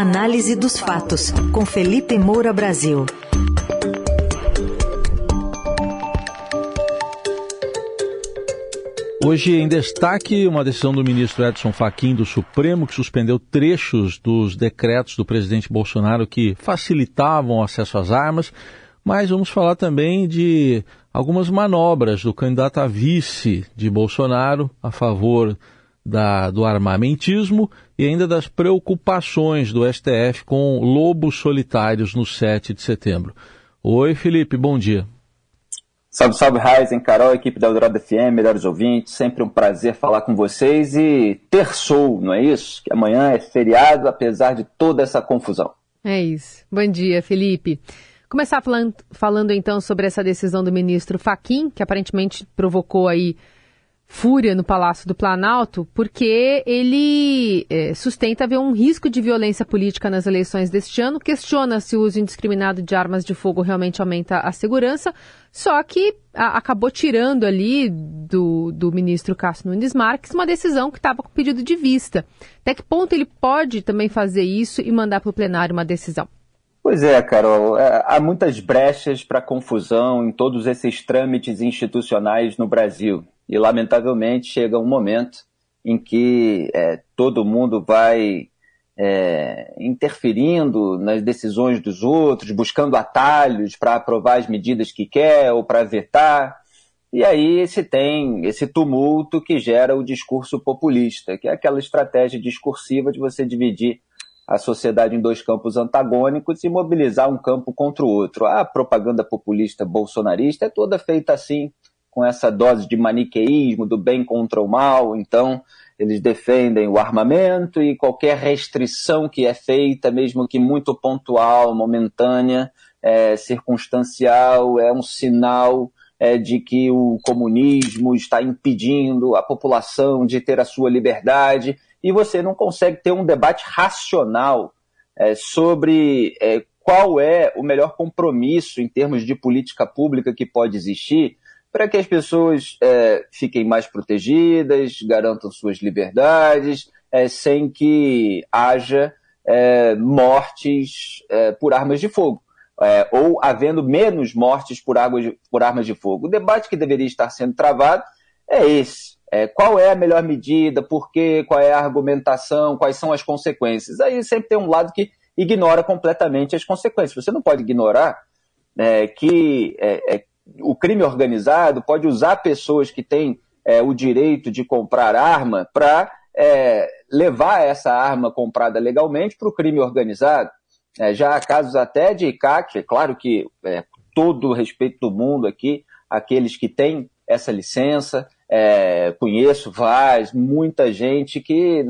Análise dos fatos, com Felipe Moura Brasil. Hoje em destaque, uma decisão do ministro Edson Fachin do Supremo que suspendeu trechos dos decretos do presidente Bolsonaro que facilitavam o acesso às armas, mas vamos falar também de algumas manobras do candidato a vice de Bolsonaro a favor da, do armamentismo e ainda das preocupações do STF com lobos solitários no 7 de setembro. Oi, Felipe, bom dia. Salve, salve, Raizen, Carol, equipe da Eldorado FM, melhores ouvintes, sempre um prazer falar com vocês e terçou, não é isso? Que amanhã é feriado, apesar de toda essa confusão. É isso. Bom dia, Felipe. Começar falando, falando então sobre essa decisão do ministro Faquim, que aparentemente provocou aí fúria no Palácio do Planalto, porque ele é, sustenta haver um risco de violência política nas eleições deste ano, questiona se o uso indiscriminado de armas de fogo realmente aumenta a segurança, só que a, acabou tirando ali do, do ministro Cássio Nunes Marques uma decisão que estava com pedido de vista. Até que ponto ele pode também fazer isso e mandar para o plenário uma decisão? Pois é, Carol, é, há muitas brechas para confusão em todos esses trâmites institucionais no Brasil. E, lamentavelmente, chega um momento em que é, todo mundo vai é, interferindo nas decisões dos outros, buscando atalhos para aprovar as medidas que quer ou para vetar. E aí se tem esse tumulto que gera o discurso populista, que é aquela estratégia discursiva de você dividir a sociedade em dois campos antagônicos e mobilizar um campo contra o outro. A propaganda populista bolsonarista é toda feita assim, com essa dose de maniqueísmo do bem contra o mal, então eles defendem o armamento e qualquer restrição que é feita, mesmo que muito pontual, momentânea, é, circunstancial, é um sinal é, de que o comunismo está impedindo a população de ter a sua liberdade e você não consegue ter um debate racional é, sobre é, qual é o melhor compromisso em termos de política pública que pode existir para que as pessoas é, fiquem mais protegidas, garantam suas liberdades, é, sem que haja é, mortes é, por armas de fogo, é, ou havendo menos mortes por, de, por, armas de fogo. O debate que deveria estar sendo travado é esse. É, qual é a melhor medida, por quê, qual é a argumentação, quais são as consequências. Aí sempre tem um lado que ignora completamente as consequências. Você não pode ignorar que o crime organizado pode usar pessoas que têm é, o direito de comprar arma para é, levar essa arma comprada legalmente para o crime organizado. É, já há casos até de CAC, é claro que é, todo o respeito do mundo aqui, aqueles que têm essa licença, é, conheço vários, muita gente que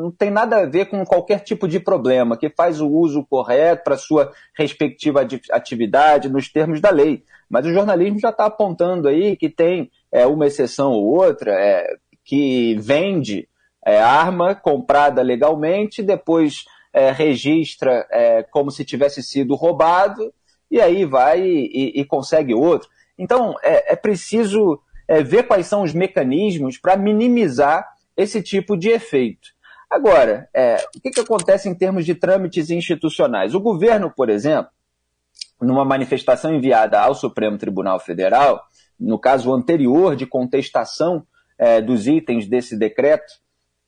não tem nada a ver com qualquer tipo de problema, que faz o uso correto para sua respectiva atividade nos termos da lei. Mas o jornalismo já está apontando aí que tem é, uma exceção ou outra é, que vende é, arma comprada legalmente, depois é, registra é, como se tivesse sido roubado, e aí vai e, e consegue outro. Então, é, é preciso ver quais são os mecanismos para minimizar esse tipo de efeito. Agora, é, o que, que acontece em termos de trâmites institucionais? O governo, por exemplo, numa manifestação enviada ao Supremo Tribunal Federal, no caso anterior de contestação é, dos itens desse decreto,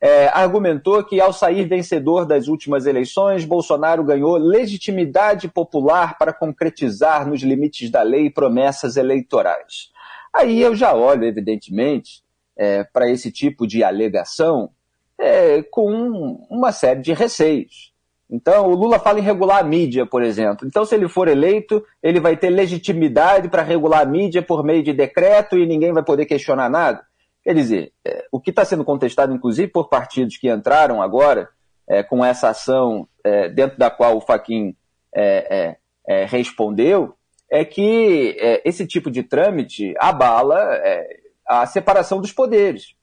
é, argumentou que, ao sair vencedor das últimas eleições, Bolsonaro ganhou legitimidade popular para concretizar nos limites da lei promessas eleitorais. Aí eu já olho, evidentemente, é, para esse tipo de alegação é, com uma série de receios. Então, o Lula fala em regular a mídia, por exemplo. Então, se ele for eleito, ele vai ter legitimidade para regular a mídia por meio de decreto e ninguém vai poder questionar nada. Quer dizer, é, o que está sendo contestado, inclusive, por partidos que entraram agora é, com essa ação é, dentro da qual o Faquin é, é, respondeu, é que esse tipo de trâmite abala a separação dos poderes.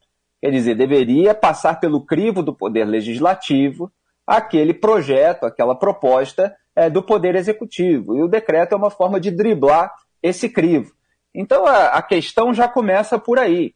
Quer dizer, deveria passar pelo crivo do Poder Legislativo aquele projeto, aquela proposta é, do Poder Executivo. E o decreto é uma forma de driblar esse crivo. Então a, a questão já começa por aí.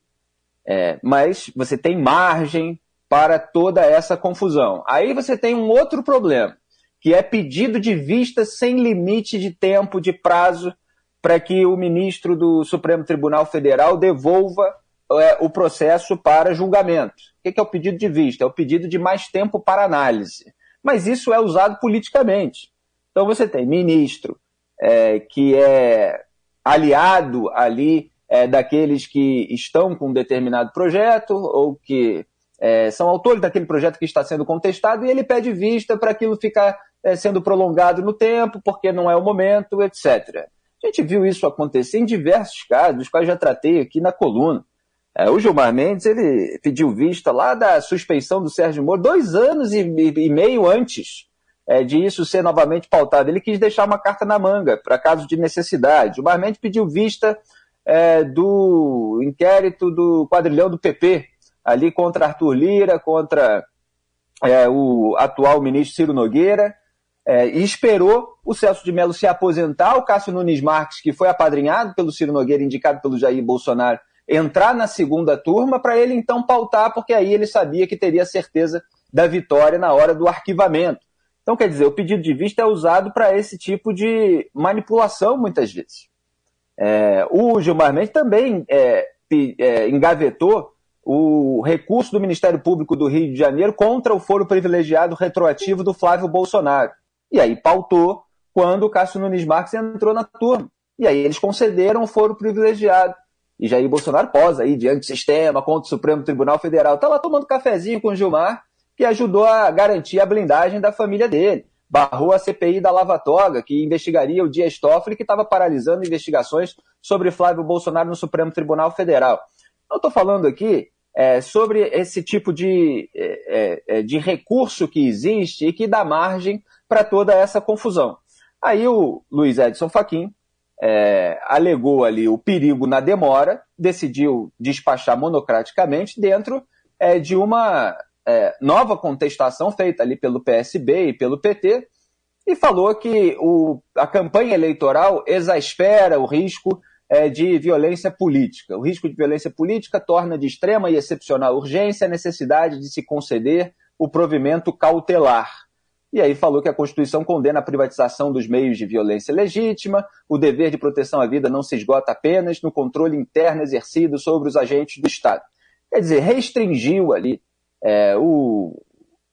É, mas você tem margem para toda essa confusão. Aí você tem um outro problema, que é pedido de vista sem limite de tempo, de prazo, para que o ministro do Supremo Tribunal Federal devolva é, o processo para julgamento. O que é o pedido de vista? É o pedido de mais tempo para análise. Mas isso é usado politicamente. Então você tem ministro é, que é aliado ali é, daqueles que estão com um determinado projeto ou que é, são autores daquele projeto que está sendo contestado e ele pede vista para aquilo ficar é, sendo prolongado no tempo, porque não é o momento, etc. A gente viu isso acontecer em diversos casos, os quais já tratei aqui na coluna. É, o Gilmar Mendes ele pediu vista lá da suspeição do Sérgio Moro dois anos e, e meio antes é, de isso ser novamente pautado. Ele quis deixar uma carta na manga para caso de necessidade. Gilmar Mendes pediu vista é, do inquérito do quadrilhão do PP, ali contra Arthur Lira, contra é, o atual ministro Ciro Nogueira, é, e esperou o Celso de Mello se aposentar, o Cássio Nunes Marques, que foi apadrinhado pelo Ciro Nogueira, indicado pelo Jair Bolsonaro, entrar na segunda turma para ele então pautar, porque aí ele sabia que teria certeza da vitória na hora do arquivamento. Então, quer dizer, o pedido de vista é usado para esse tipo de manipulação, muitas vezes. É, o Gilmar Mendes também é, é, engavetou o recurso do Ministério Público do Rio de Janeiro contra o foro privilegiado retroativo do Flávio Bolsonaro. E aí pautou quando o Cássio Nunes Marques entrou na turma. E aí eles concederam o foro privilegiado. E Jair Bolsonaro posa aí diante do sistema, contra o Supremo Tribunal Federal. Está lá tomando cafezinho com o Gilmar, que ajudou a garantir a blindagem da família dele. Barrou a CPI da Lava Toga, que investigaria o Dias Toffoli, que estava paralisando investigações sobre Flávio Bolsonaro no Supremo Tribunal Federal. Eu estou falando aqui é, sobre esse tipo de, é, é, é, de recurso que existe e que dá margem para toda essa confusão. Aí o Luiz Edson Fachin é, alegou ali o perigo na demora, decidiu despachar monocraticamente dentro é, de uma nova contestação feita ali pelo PSB e pelo PT, e falou que o, a campanha eleitoral exaspera o risco é, de violência política. O risco de violência política torna de extrema e excepcional urgência a necessidade de se conceder o provimento cautelar. E aí falou que a Constituição condena a privatização dos meios de violência legítima, o dever de proteção à vida não se esgota apenas no controle interno exercido sobre os agentes do Estado. Quer dizer, restringiu ali é, o,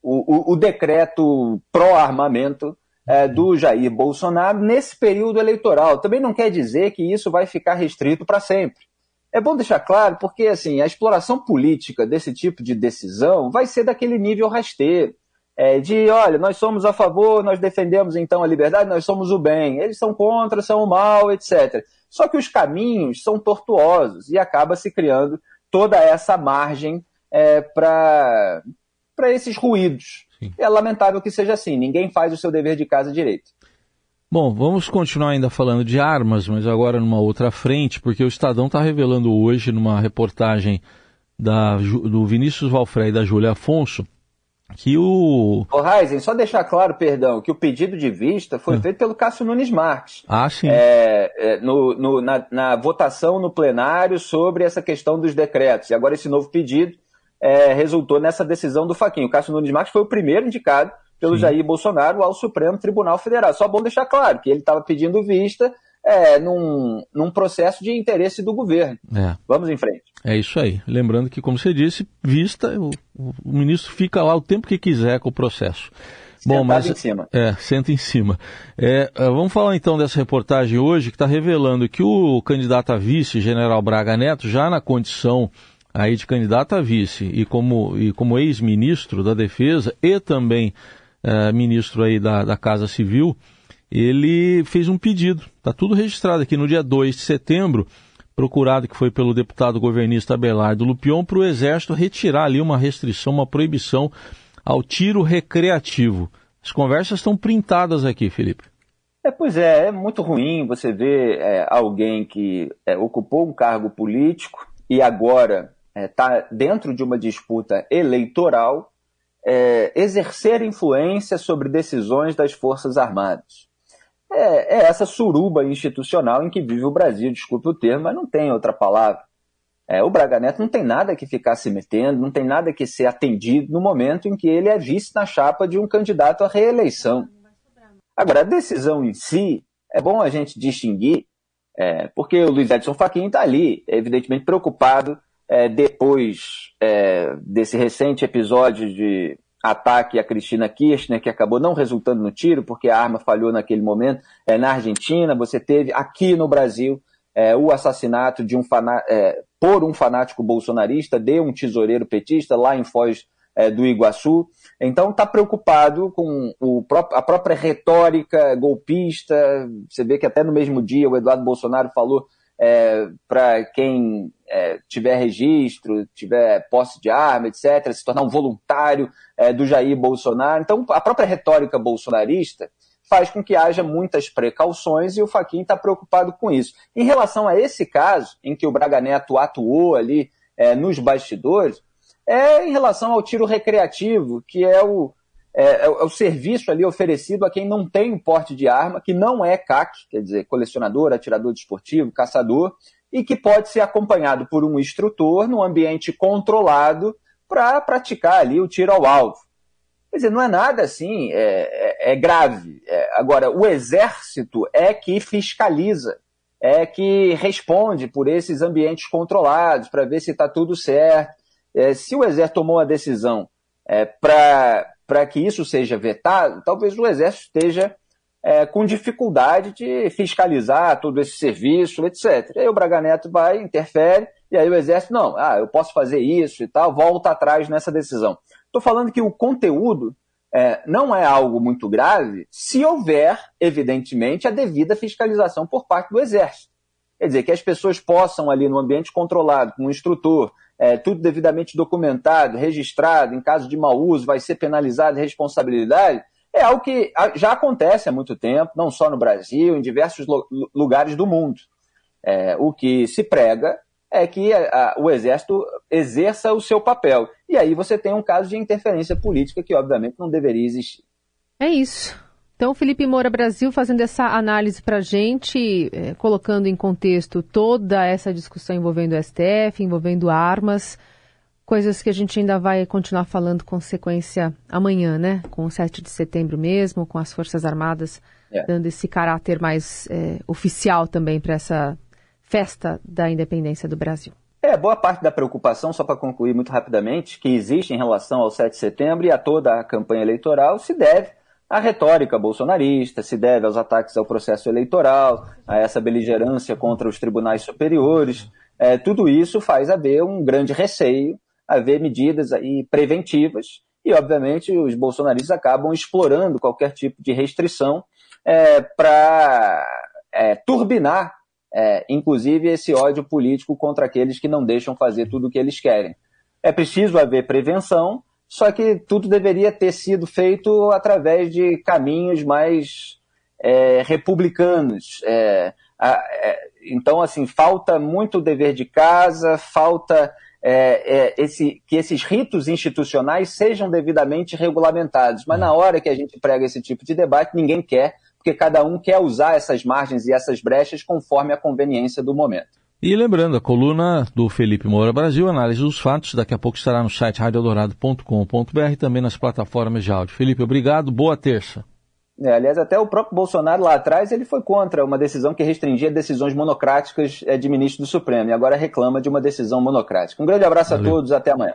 o, o decreto pró-armamento é, do Jair Bolsonaro nesse período eleitoral. Também não quer dizer que isso vai ficar restrito para sempre. É bom deixar claro, porque assim, a exploração política desse tipo de decisão vai ser daquele nível rasteiro. É, de, olha, nós somos a favor, nós defendemos então a liberdade, nós somos o bem, eles são contra, são o mal, etc. Só que os caminhos são tortuosos e acaba se criando toda essa margem é, para esses ruídos. Sim. É lamentável que seja assim. Ninguém faz o seu dever de casa direito. Bom, vamos continuar ainda falando de armas, mas agora numa outra frente, porque o Estadão está revelando hoje, numa reportagem da, do Vinícius Valfré e da Júlia Afonso, que o. Ô, Heisen, só deixar claro, perdão, que o pedido de vista foi é. feito pelo Cássio Nunes Marques. Ah, sim. É, é, no, no, na, na votação no plenário sobre essa questão dos decretos. E agora esse novo pedido é, resultou nessa decisão do Faquinho. O Cássio Nunes Marques foi o primeiro indicado pelo Sim. Jair Bolsonaro ao Supremo Tribunal Federal. Só bom deixar claro que ele estava pedindo vista é, num, num processo de interesse do governo. É. Vamos em frente. É isso aí. Lembrando que, como você disse, vista, o, o ministro fica lá o tempo que quiser com o processo. Bom, mas em cima. É, senta em cima. É, é vamos falar então dessa reportagem hoje que está revelando que o candidato a vice, General Braga Neto, já na condição aí de candidato a vice e como, e como ex-ministro da Defesa e também é, ministro aí da, da Casa Civil, ele fez um pedido, está tudo registrado aqui no dia 2 de setembro, procurado que foi pelo deputado governista Abelardo Lupion, para o Exército retirar ali uma restrição, uma proibição ao tiro recreativo. As conversas estão printadas aqui, Felipe. É, pois é, é muito ruim você ver é, alguém que é, ocupou um cargo político e agora está é, dentro de uma disputa eleitoral, é, exercer influência sobre decisões das Forças Armadas. É, é, essa suruba institucional em que vive o Brasil, desculpe o termo, mas não tem outra palavra. É, o Braga Neto não tem nada que ficar se metendo, não tem nada que ser atendido no momento em que ele é vice na chapa de um candidato à reeleição. Agora, a decisão em si, é bom a gente distinguir, é, porque o Luiz Edson Fachin está ali, evidentemente preocupado, é, depois é, desse recente episódio de ataque a Cristina Kirchner, que acabou não resultando no tiro, porque a arma falhou naquele momento, é, na Argentina, você teve aqui no Brasil é, o assassinato de um é, por um fanático bolsonarista de um tesoureiro petista lá em Foz é, do Iguaçu. Então está preocupado com o, a própria retórica golpista. Você vê que até no mesmo dia o Eduardo Bolsonaro falou é, para quem é, tiver registro, tiver posse de arma, etc., se tornar um voluntário é, do Jair Bolsonaro. Então, a própria retórica bolsonarista faz com que haja muitas precauções e o Faquin está preocupado com isso. Em relação a esse caso, em que o Braga Neto atuou ali é, nos bastidores, é em relação ao tiro recreativo, que é o, é, é, é, o serviço ali oferecido a quem não tem porte de arma, que não é CAC, quer dizer, colecionador, atirador desportivo, caçador, e que pode ser acompanhado por um instrutor num ambiente controlado para praticar ali o tiro ao alvo. Quer dizer, não é nada assim, é, é, é grave. É, agora, o exército é que fiscaliza, é que responde por esses ambientes controlados, para ver se está tudo certo. Se o exército tomou a decisão é, para para que isso seja vetado, talvez o Exército esteja é, com dificuldade de fiscalizar todo esse serviço, etc. E aí o Braga Neto vai, interfere, e aí o Exército, não, ah, eu posso fazer isso e tal, volta atrás nessa decisão. Estou falando que o conteúdo é, não é algo muito grave se houver, evidentemente, a devida fiscalização por parte do Exército. Quer dizer, que as pessoas possam ali no ambiente controlado, com um instrutor, é, tudo devidamente documentado, registrado, em caso de mau uso, vai ser penalizado responsabilidade, é algo que já acontece há muito tempo, não só no Brasil, em diversos lugares do mundo. É, o que se prega é que a, a, o Exército exerça o seu papel. E aí você tem um caso de interferência política que, obviamente, não deveria existir. É isso. Então, Felipe Moura Brasil fazendo essa análise para a gente, é, colocando em contexto toda essa discussão envolvendo o STF, envolvendo armas, coisas que a gente ainda vai continuar falando com sequência amanhã, né? Com o 7 de setembro mesmo, com as Forças Armadas é. dando esse caráter mais é, oficial também para essa festa da independência do Brasil. É, boa parte da preocupação, só para concluir muito rapidamente, que existe em relação ao 7 de setembro e a toda a campanha eleitoral se deve a retórica bolsonarista, se deve aos ataques ao processo eleitoral, a essa beligerância contra os tribunais superiores. É, tudo isso faz haver um grande receio, haver medidas aí preventivas, e obviamente os bolsonaristas acabam explorando qualquer tipo de restrição é, para é, turbinar, é, inclusive, esse ódio político contra aqueles que não deixam fazer tudo o que eles querem. É preciso haver prevenção, só que tudo deveria ter sido feito através de caminhos mais é, republicanos. É, a, é, então, assim, falta muito dever de casa, falta é, é, esse, que esses ritos institucionais sejam devidamente regulamentados. Mas na hora que a gente prega esse tipo de debate, ninguém quer, porque cada um quer usar essas margens e essas brechas conforme a conveniência do momento. E lembrando, a coluna do Felipe Moura Brasil, análise dos fatos, daqui a pouco estará no site radioeldorado.com.br e também nas plataformas de áudio. Felipe, obrigado, boa terça. É, aliás, até o próprio Bolsonaro lá atrás ele foi contra uma decisão que restringia decisões monocráticas é, de ministro do Supremo e agora reclama de uma decisão monocrática. Um grande abraço Valeu. a todos, até amanhã.